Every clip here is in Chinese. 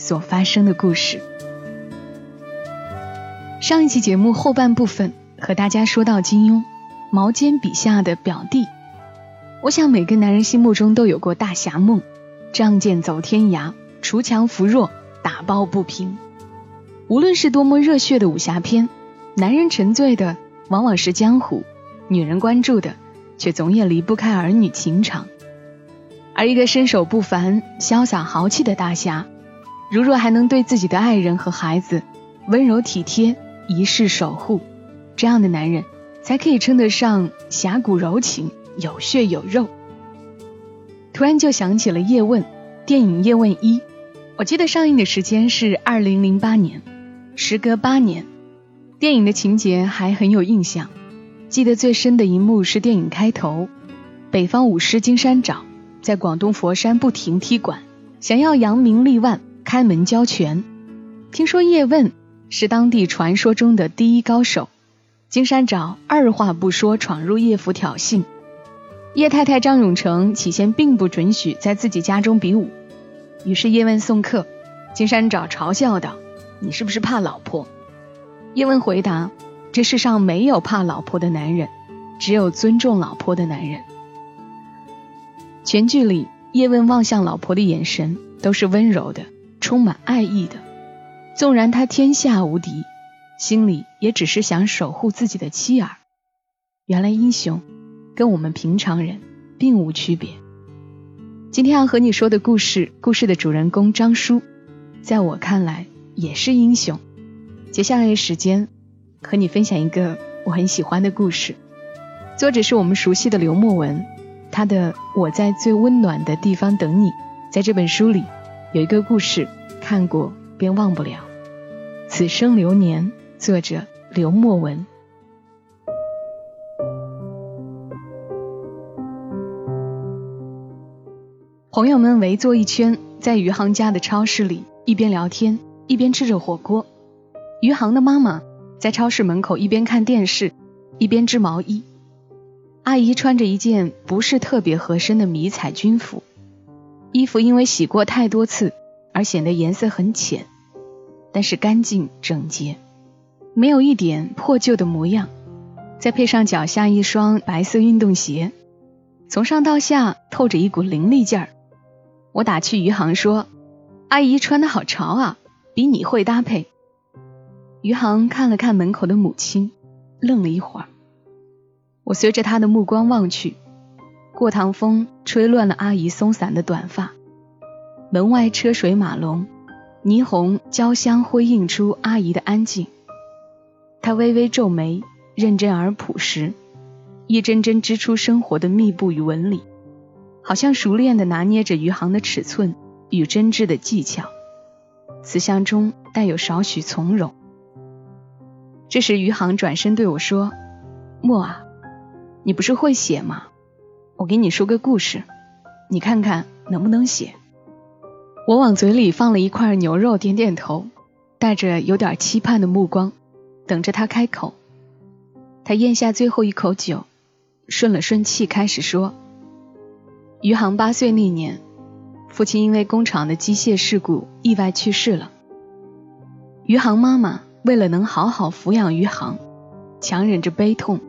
所发生的故事。上一期节目后半部分和大家说到金庸，毛尖笔下的表弟。我想每个男人心目中都有过大侠梦，仗剑走天涯，锄强扶弱，打抱不平。无论是多么热血的武侠片，男人沉醉的往往是江湖，女人关注的却总也离不开儿女情长。而一个身手不凡、潇洒豪气的大侠，如若还能对自己的爱人和孩子温柔体贴、一世守护，这样的男人才可以称得上侠骨柔情。有血有肉。突然就想起了叶问，电影《叶问一》，我记得上映的时间是二零零八年，时隔八年，电影的情节还很有印象。记得最深的一幕是电影开头，北方武师金山找在广东佛山不停踢馆，想要扬名立万，开门交权。听说叶问是当地传说中的第一高手，金山找二话不说闯入叶府挑衅。叶太太张永成起先并不准许在自己家中比武，于是叶问送客，金山找嘲笑道：“你是不是怕老婆？”叶问回答：“这世上没有怕老婆的男人，只有尊重老婆的男人。”全剧里，叶问望向老婆的眼神都是温柔的，充满爱意的。纵然他天下无敌，心里也只是想守护自己的妻儿。原来英雄。跟我们平常人并无区别。今天要和你说的故事，故事的主人公张叔，在我看来也是英雄。接下来的时间，和你分享一个我很喜欢的故事。作者是我们熟悉的刘墨文，他的《我在最温暖的地方等你》。在这本书里，有一个故事，看过便忘不了。此生流年，作者刘墨文。朋友们围坐一圈，在余杭家的超市里一边聊天一边吃着火锅。余杭的妈妈在超市门口一边看电视一边织毛衣。阿姨穿着一件不是特别合身的迷彩军服，衣服因为洗过太多次而显得颜色很浅，但是干净整洁，没有一点破旧的模样。再配上脚下一双白色运动鞋，从上到下透着一股凌厉劲儿。我打趣余杭说：“阿姨穿的好潮啊，比你会搭配。”余杭看了看门口的母亲，愣了一会儿。我随着他的目光望去，过堂风吹乱了阿姨松散的短发，门外车水马龙，霓虹交相辉映出阿姨的安静。她微微皱眉，认真而朴实，一针针织出生活的密布与纹理。好像熟练地拿捏着余杭的尺寸与针织的技巧，慈祥中带有少许从容。这时，余杭转身对我说：“莫啊，你不是会写吗？我给你说个故事，你看看能不能写。”我往嘴里放了一块牛肉，点点头，带着有点期盼的目光，等着他开口。他咽下最后一口酒，顺了顺气，开始说。余杭八岁那年，父亲因为工厂的机械事故意外去世了。余杭妈妈为了能好好抚养余杭，强忍着悲痛，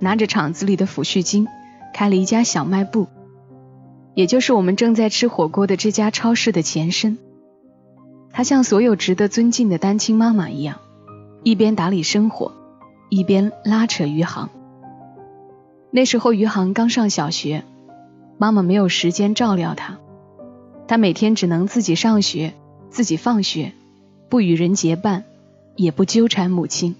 拿着厂子里的抚恤金，开了一家小卖部，也就是我们正在吃火锅的这家超市的前身。她像所有值得尊敬的单亲妈妈一样，一边打理生活，一边拉扯余杭。那时候余杭刚上小学。妈妈没有时间照料他，他每天只能自己上学，自己放学，不与人结伴，也不纠缠母亲。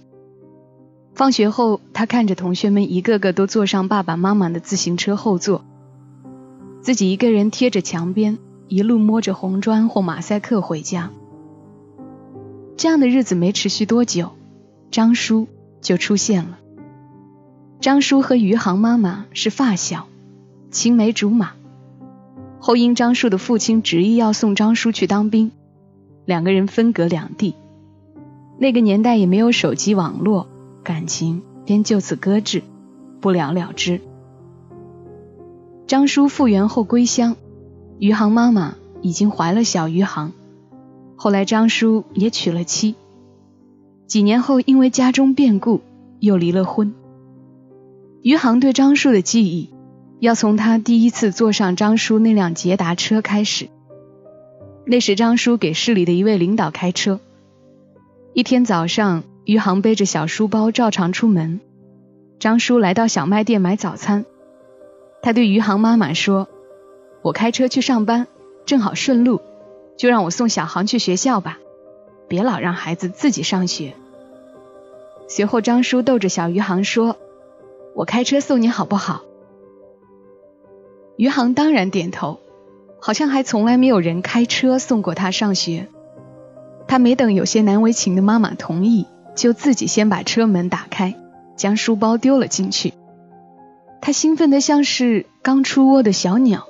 放学后，他看着同学们一个个都坐上爸爸妈妈的自行车后座，自己一个人贴着墙边，一路摸着红砖或马赛克回家，这样的日子没持续多久，张叔就出现了。张叔和余杭妈妈是发小，青梅竹马。后因张叔的父亲执意要送张叔去当兵，两个人分隔两地。那个年代也没有手机网络，感情便就此搁置，不了了之。张叔复原后归乡，余杭妈妈已经怀了小余杭。后来张叔也娶了妻，几年后因为家中变故又离了婚。余杭对张叔的记忆。要从他第一次坐上张叔那辆捷达车开始。那时张叔给市里的一位领导开车。一天早上，余杭背着小书包照常出门。张叔来到小卖店买早餐。他对余杭妈妈说：“我开车去上班，正好顺路，就让我送小航去学校吧，别老让孩子自己上学。”随后张叔逗着小余杭说：“我开车送你好不好？”余杭当然点头，好像还从来没有人开车送过他上学。他没等有些难为情的妈妈同意，就自己先把车门打开，将书包丢了进去。他兴奋的像是刚出窝的小鸟，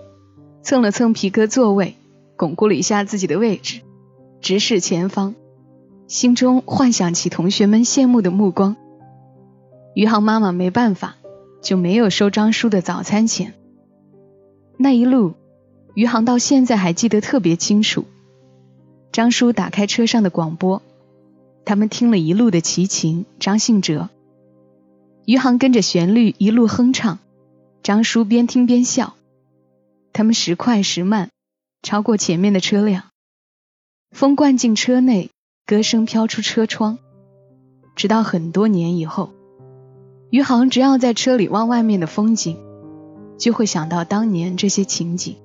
蹭了蹭皮革座位，巩固了一下自己的位置，直视前方，心中幻想起同学们羡慕的目光。余杭妈妈没办法，就没有收张叔的早餐钱。那一路，余杭到现在还记得特别清楚。张叔打开车上的广播，他们听了一路的齐秦、张信哲。余杭跟着旋律一路哼唱，张叔边听边笑。他们时快时慢，超过前面的车辆，风灌进车内，歌声飘出车窗。直到很多年以后，余杭只要在车里望外面的风景。就会想到当年这些情景。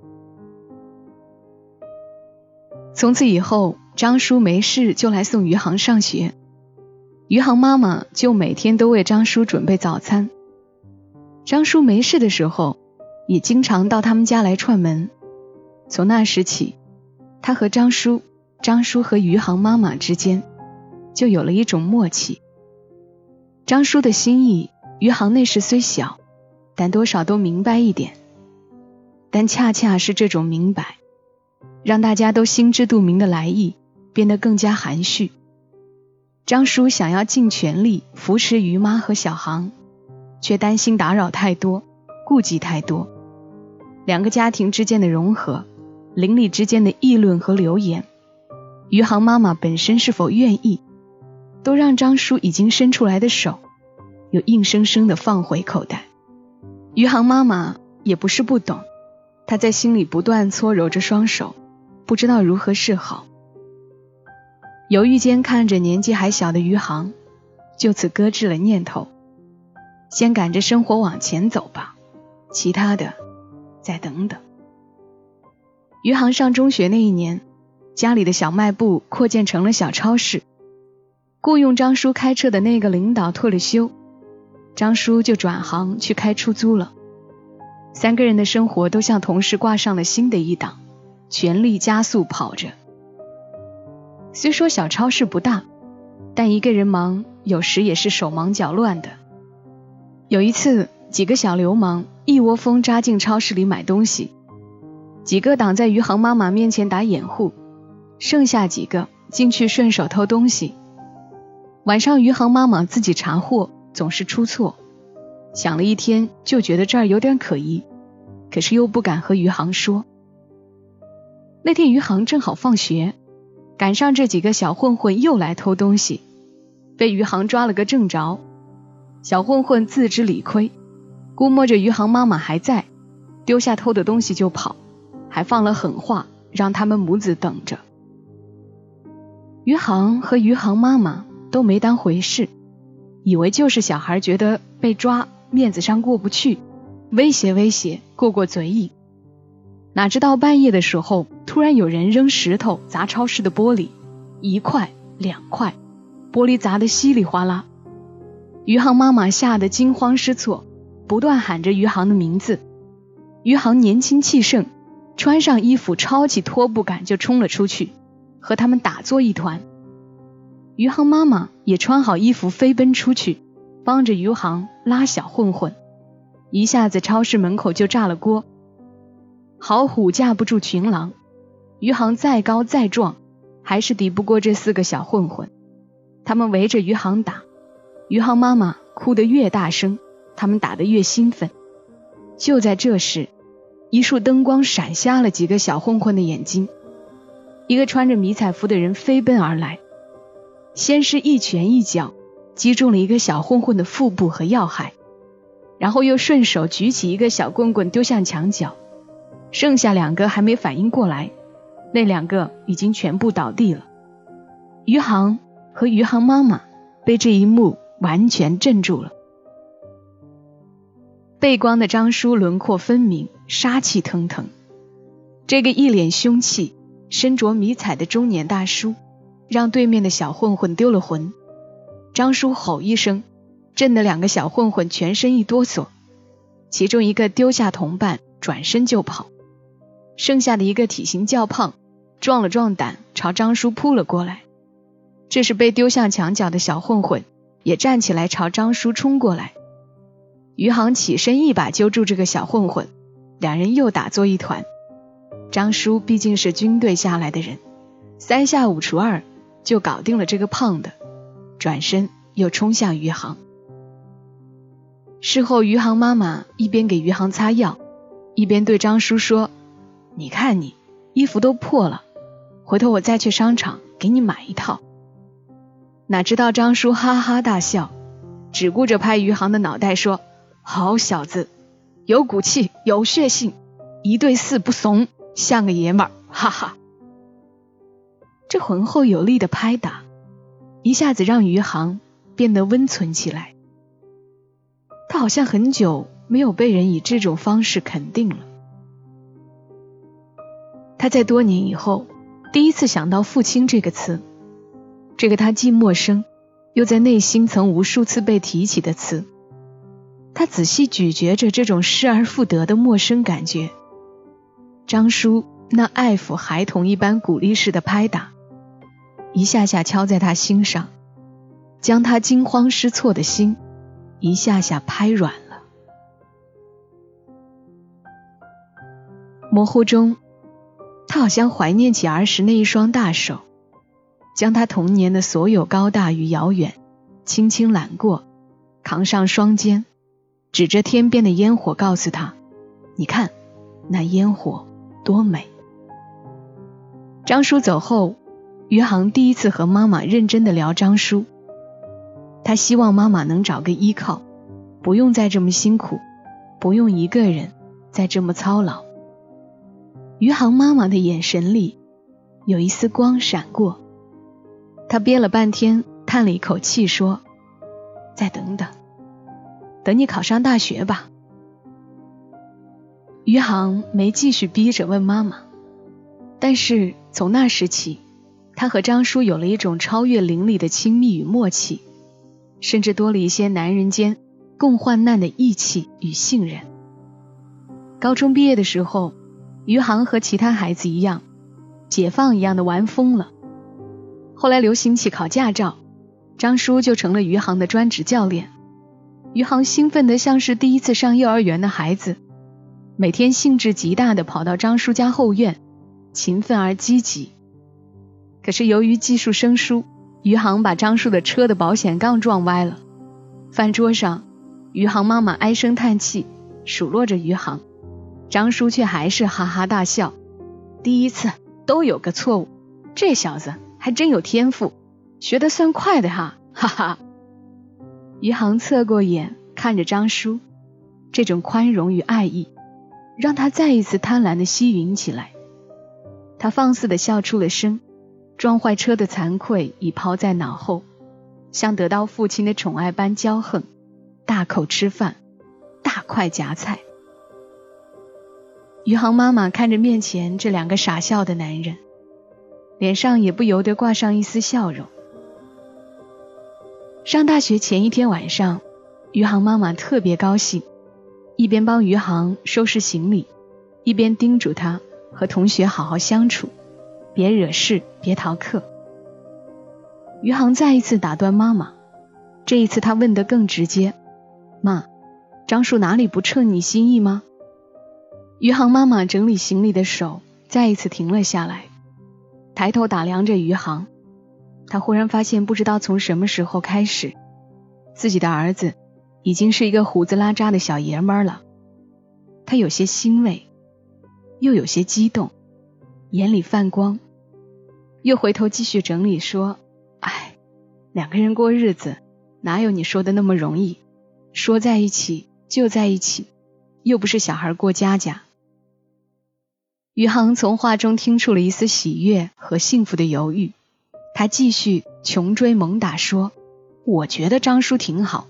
从此以后，张叔没事就来送余杭上学，余杭妈妈就每天都为张叔准备早餐。张叔没事的时候，也经常到他们家来串门。从那时起，他和张叔、张叔和余杭妈妈之间就有了一种默契。张叔的心意，余杭那时虽小。但多少都明白一点，但恰恰是这种明白，让大家都心知肚明的来意变得更加含蓄。张叔想要尽全力扶持于妈和小航，却担心打扰太多，顾忌太多。两个家庭之间的融合，邻里之间的议论和流言，余杭妈妈本身是否愿意，都让张叔已经伸出来的手，又硬生生的放回口袋。余杭妈妈也不是不懂，她在心里不断搓揉着双手，不知道如何是好。犹豫间看着年纪还小的余杭，就此搁置了念头，先赶着生活往前走吧，其他的再等等。余杭上中学那一年，家里的小卖部扩建成了小超市，雇佣张叔开车的那个领导退了休。张叔就转行去开出租了，三个人的生活都像同时挂上了新的一档，全力加速跑着。虽说小超市不大，但一个人忙，有时也是手忙脚乱的。有一次，几个小流氓一窝蜂扎进超市里买东西，几个挡在余杭妈妈面前打掩护，剩下几个进去顺手偷东西。晚上，余杭妈妈自己查货。总是出错，想了一天就觉得这儿有点可疑，可是又不敢和余杭说。那天余杭正好放学，赶上这几个小混混又来偷东西，被余杭抓了个正着。小混混自知理亏，估摸着余杭妈妈还在，丢下偷的东西就跑，还放了狠话，让他们母子等着。余杭和余杭妈妈都没当回事。以为就是小孩觉得被抓面子上过不去，威胁威胁过过嘴瘾，哪知道半夜的时候突然有人扔石头砸超市的玻璃，一块两块，玻璃砸得稀里哗啦。余杭妈妈吓得惊慌失措，不断喊着余杭的名字。余杭年轻气盛，穿上衣服抄起拖布杆就冲了出去，和他们打作一团。余杭妈妈也穿好衣服飞奔出去，帮着余杭拉小混混，一下子超市门口就炸了锅。好虎架不住群狼，余杭再高再壮，还是抵不过这四个小混混。他们围着余杭打，余杭妈妈哭得越大声，他们打得越兴奋。就在这时，一束灯光闪瞎了几个小混混的眼睛，一个穿着迷彩服的人飞奔而来，先是一拳一脚击中了一个小混混的腹部和要害，然后又顺手举起一个小棍棍丢向墙角。剩下两个还没反应过来，那两个已经全部倒地了。余杭和余杭妈妈被这一幕完全镇住了。背光的张叔轮廓分明，杀气腾腾。这个一脸凶气、身着迷彩的中年大叔，让对面的小混混丢了魂。张叔吼一声，震得两个小混混全身一哆嗦，其中一个丢下同伴，转身就跑。剩下的一个体型较胖，壮了壮胆，朝张叔扑了过来。这时被丢向墙角的小混混也站起来朝张叔冲过来。余杭起身一把揪住这个小混混，两人又打作一团。张叔毕竟是军队下来的人，三下五除二就搞定了这个胖的，转身又冲向余杭。事后，余杭妈妈一边给余杭擦药，一边对张叔说。你看你衣服都破了，回头我再去商场给你买一套。哪知道张叔哈哈大笑，只顾着拍余杭的脑袋说：“好小子，有骨气，有血性，一对四不怂，像个爷们儿。”哈哈。这浑厚有力的拍打，一下子让余杭变得温存起来。他好像很久没有被人以这种方式肯定了。他在多年以后第一次想到“父亲”这个词，这个他既陌生又在内心曾无数次被提起的词。他仔细咀嚼着这种失而复得的陌生感觉。张叔那爱抚孩童一般鼓励式的拍打，一下下敲在他心上，将他惊慌失措的心一下下拍软了。模糊中。好像怀念起儿时那一双大手，将他童年的所有高大与遥远轻轻揽过，扛上双肩，指着天边的烟火，告诉他：“你看，那烟火多美。”张叔走后，余杭第一次和妈妈认真的聊张叔。他希望妈妈能找个依靠，不用再这么辛苦，不用一个人再这么操劳。余杭妈妈的眼神里有一丝光闪过，她憋了半天，叹了一口气说：“再等等，等你考上大学吧。”余杭没继续逼着问妈妈，但是从那时起，他和张叔有了一种超越邻里的亲密与默契，甚至多了一些男人间共患难的义气与信任。高中毕业的时候。余杭和其他孩子一样，解放一样的玩疯了。后来流行起考驾照，张叔就成了余杭的专职教练。余杭兴奋得像是第一次上幼儿园的孩子，每天兴致极大的跑到张叔家后院，勤奋而积极。可是由于技术生疏，余杭把张叔的车的保险杠撞歪了。饭桌上，余杭妈妈唉声叹气，数落着余杭。张叔却还是哈哈大笑。第一次都有个错误，这小子还真有天赋，学得算快的哈，哈哈。余杭侧过眼看着张叔，这种宽容与爱意，让他再一次贪婪的吸吮起来。他放肆的笑出了声，撞坏车的惭愧已抛在脑后，像得到父亲的宠爱般骄横，大口吃饭，大块夹菜。余杭妈妈看着面前这两个傻笑的男人，脸上也不由得挂上一丝笑容。上大学前一天晚上，余杭妈妈特别高兴，一边帮余杭收拾行李，一边叮嘱他和同学好好相处，别惹事，别逃课。余杭再一次打断妈妈，这一次他问得更直接：“妈，张叔哪里不称你心意吗？”余杭妈妈整理行李的手再一次停了下来，抬头打量着余杭。她忽然发现，不知道从什么时候开始，自己的儿子已经是一个胡子拉碴的小爷们儿了。她有些欣慰，又有些激动，眼里泛光，又回头继续整理说：“哎，两个人过日子，哪有你说的那么容易？说在一起就在一起，又不是小孩过家家。”余杭从话中听出了一丝喜悦和幸福的犹豫，他继续穷追猛打说：“我觉得张叔挺好，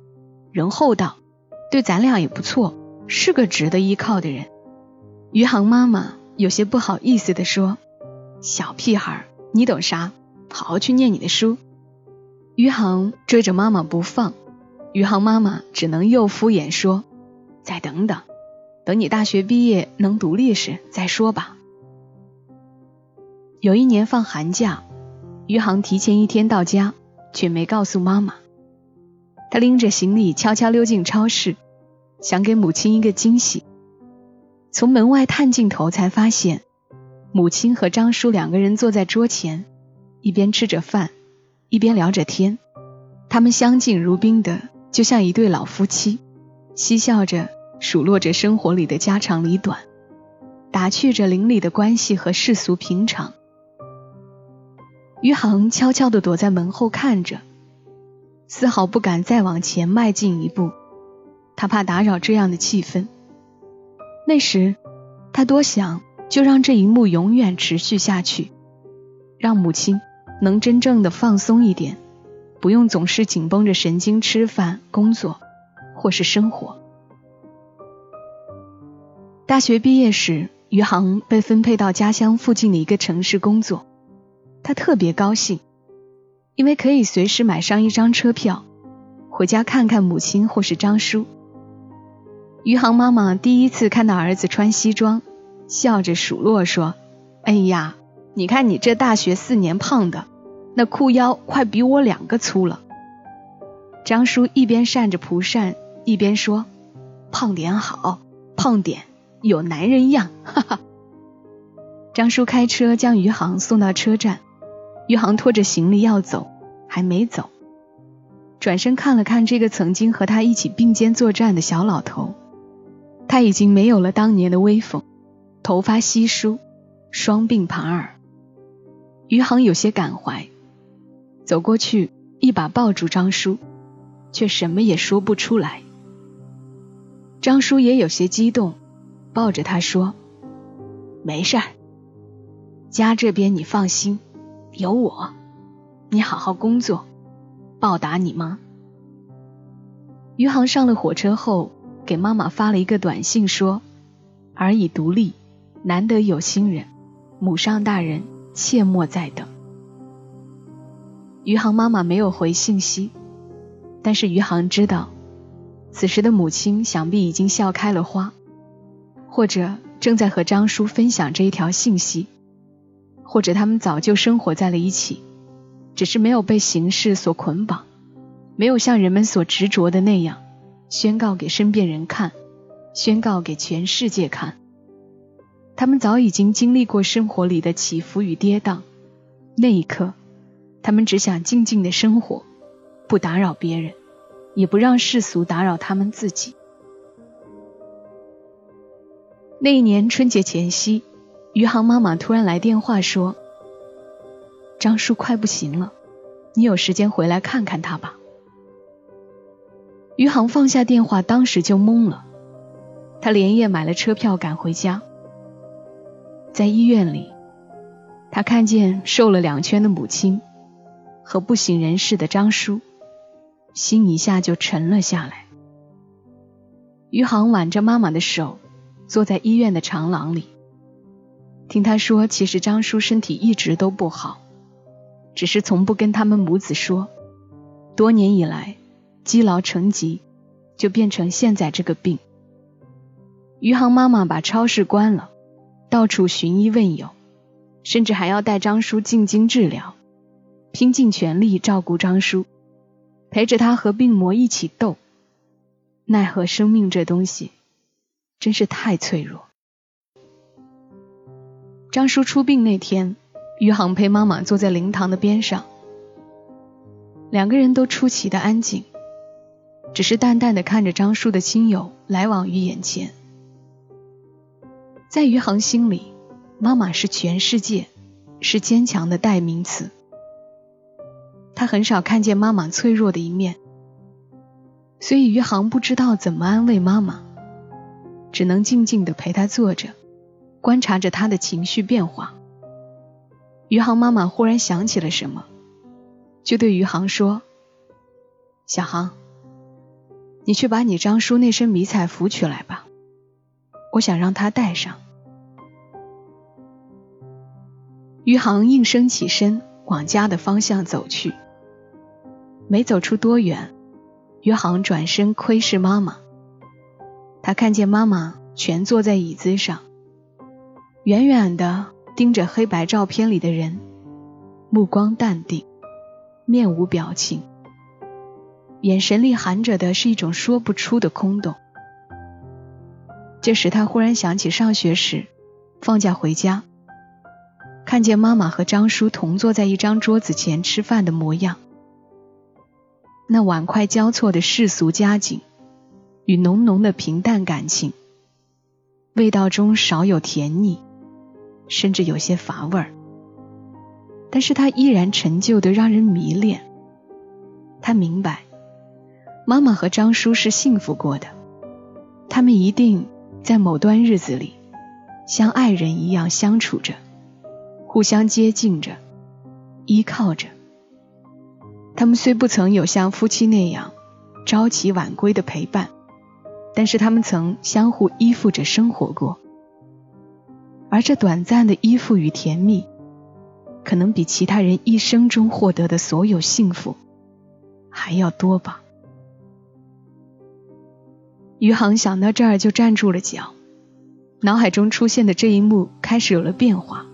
人厚道，对咱俩也不错，是个值得依靠的人。”余杭妈妈有些不好意思地说：“小屁孩，你懂啥？好好去念你的书。”余杭追着妈妈不放，余杭妈妈只能又敷衍说：“再等等，等你大学毕业能独立时再说吧。”有一年放寒假，余杭提前一天到家，却没告诉妈妈。他拎着行李悄悄溜进超市，想给母亲一个惊喜。从门外探进头，才发现母亲和张叔两个人坐在桌前，一边吃着饭，一边聊着天。他们相敬如宾的，就像一对老夫妻，嬉笑着数落着生活里的家长里短，打趣着邻里的关系和世俗平常。余杭悄悄地躲在门后看着，丝毫不敢再往前迈进一步，他怕打扰这样的气氛。那时，他多想就让这一幕永远持续下去，让母亲能真正的放松一点，不用总是紧绷着神经吃饭、工作或是生活。大学毕业时，余杭被分配到家乡附近的一个城市工作。他特别高兴，因为可以随时买上一张车票，回家看看母亲或是张叔。余杭妈妈第一次看到儿子穿西装，笑着数落说：“哎呀，你看你这大学四年胖的，那裤腰快比我两个粗了。”张叔一边扇着蒲扇，一边说：“胖点好，胖点有男人样。”哈哈。张叔开车将余杭送到车站。余杭拖着行李要走，还没走，转身看了看这个曾经和他一起并肩作战的小老头，他已经没有了当年的威风，头发稀疏，双鬓盘耳。余杭有些感怀，走过去一把抱住张叔，却什么也说不出来。张叔也有些激动，抱着他说：“没事儿，家这边你放心。”有我，你好好工作，报答你妈。余杭上了火车后，给妈妈发了一个短信，说：“儿已独立，难得有心人，母上大人切莫再等。”余杭妈妈没有回信息，但是余杭知道，此时的母亲想必已经笑开了花，或者正在和张叔分享这一条信息。或者他们早就生活在了一起，只是没有被形式所捆绑，没有像人们所执着的那样，宣告给身边人看，宣告给全世界看。他们早已经经历过生活里的起伏与跌宕，那一刻，他们只想静静的生活，不打扰别人，也不让世俗打扰他们自己。那一年春节前夕。余杭妈妈突然来电话说：“张叔快不行了，你有时间回来看看他吧。”余杭放下电话，当时就懵了。他连夜买了车票赶回家，在医院里，他看见瘦了两圈的母亲和不省人事的张叔，心一下就沉了下来。余杭挽着妈妈的手，坐在医院的长廊里。听他说，其实张叔身体一直都不好，只是从不跟他们母子说。多年以来，积劳成疾，就变成现在这个病。余杭妈妈把超市关了，到处寻医问友，甚至还要带张叔进京治疗，拼尽全力照顾张叔，陪着他和病魔一起斗。奈何生命这东西真是太脆弱。张叔出殡那天，余杭陪妈妈坐在灵堂的边上，两个人都出奇的安静，只是淡淡的看着张叔的亲友来往于眼前。在余杭心里，妈妈是全世界，是坚强的代名词。他很少看见妈妈脆弱的一面。所以余杭不知道怎么安慰妈妈，只能静静的陪她坐着，观察着他的情绪变化。余杭妈妈忽然想起了什么，就对余杭说：“小杭，你去把你张叔那身迷彩服取来吧，我想让他戴上。”余杭应声起身，往家的方向走去。没走出多远。余杭转身窥视妈妈，他看见妈妈蜷坐在椅子上，远远的盯着黑白照片里的人，目光淡定，面无表情，眼神里含着的是一种说不出的空洞。这时他忽然想起上学时放假回家，看见妈妈和张叔同坐在一张桌子前吃饭的模样。那碗筷交错的世俗佳景，与浓浓的平淡感情，味道中少有甜腻，甚至有些乏味儿。但是他依然陈旧的让人迷恋。他明白，妈妈和张叔是幸福过的，他们一定在某段日子里，像爱人一样相处着，互相接近着，依靠着。他们虽不曾有像夫妻那样朝起晚归的陪伴，但是他们曾相互依附着生活过，而这短暂的依附与甜蜜，可能比其他人一生中获得的所有幸福还要多吧。余杭想到这儿就站住了脚，脑海中出现的这一幕开始有了变化，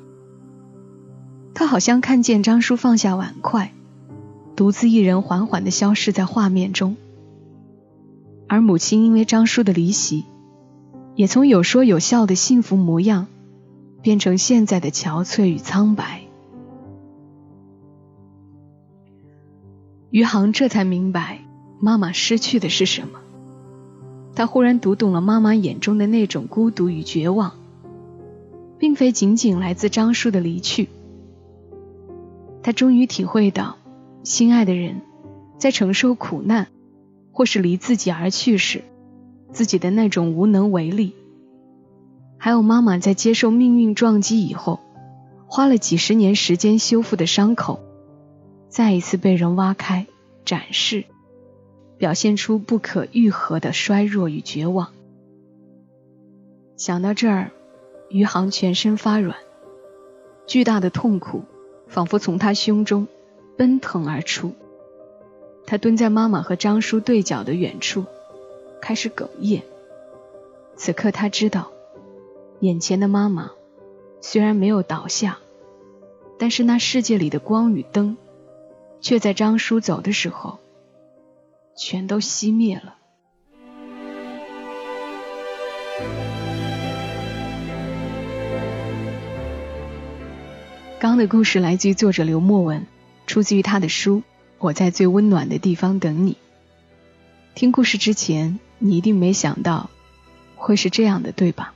他好像看见张叔放下碗筷。独自一人缓缓的消失在画面中，而母亲因为张叔的离席，也从有说有笑的幸福模样，变成现在的憔悴与苍白。余杭这才明白妈妈失去的是什么，他忽然读懂了妈妈眼中的那种孤独与绝望，并非仅仅来自张叔的离去，他终于体会到。心爱的人，在承受苦难，或是离自己而去时，自己的那种无能为力；还有妈妈在接受命运撞击以后，花了几十年时间修复的伤口，再一次被人挖开、展示，表现出不可愈合的衰弱与绝望。想到这儿，余杭全身发软，巨大的痛苦仿佛从他胸中。奔腾而出，他蹲在妈妈和张叔对角的远处，开始哽咽。此刻他知道，眼前的妈妈虽然没有倒下，但是那世界里的光与灯，却在张叔走的时候，全都熄灭了。刚的故事来自于作者刘墨文。出自于他的书《我在最温暖的地方等你》。听故事之前，你一定没想到会是这样的，对吧？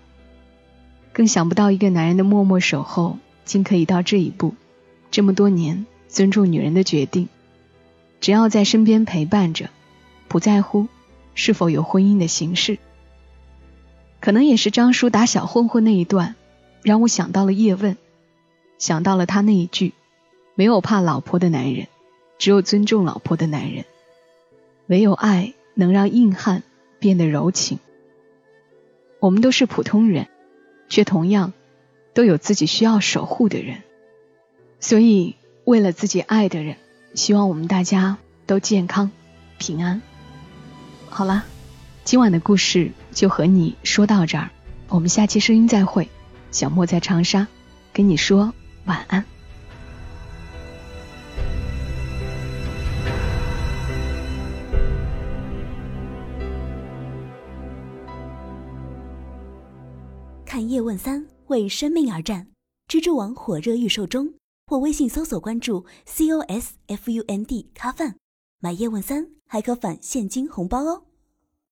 更想不到一个男人的默默守候，竟可以到这一步。这么多年，尊重女人的决定，只要在身边陪伴着，不在乎是否有婚姻的形式。可能也是张叔打小混混那一段，让我想到了叶问，想到了他那一句。没有怕老婆的男人，只有尊重老婆的男人。唯有爱能让硬汉变得柔情。我们都是普通人，却同样都有自己需要守护的人。所以，为了自己爱的人，希望我们大家都健康平安。好啦，今晚的故事就和你说到这儿，我们下期声音再会。小莫在长沙，跟你说晚安。看叶问三为生命而战，蜘蛛网火热预售中，或微信搜索关注 C O S F U N D 咖饭，买叶问三还可返现金红包哦。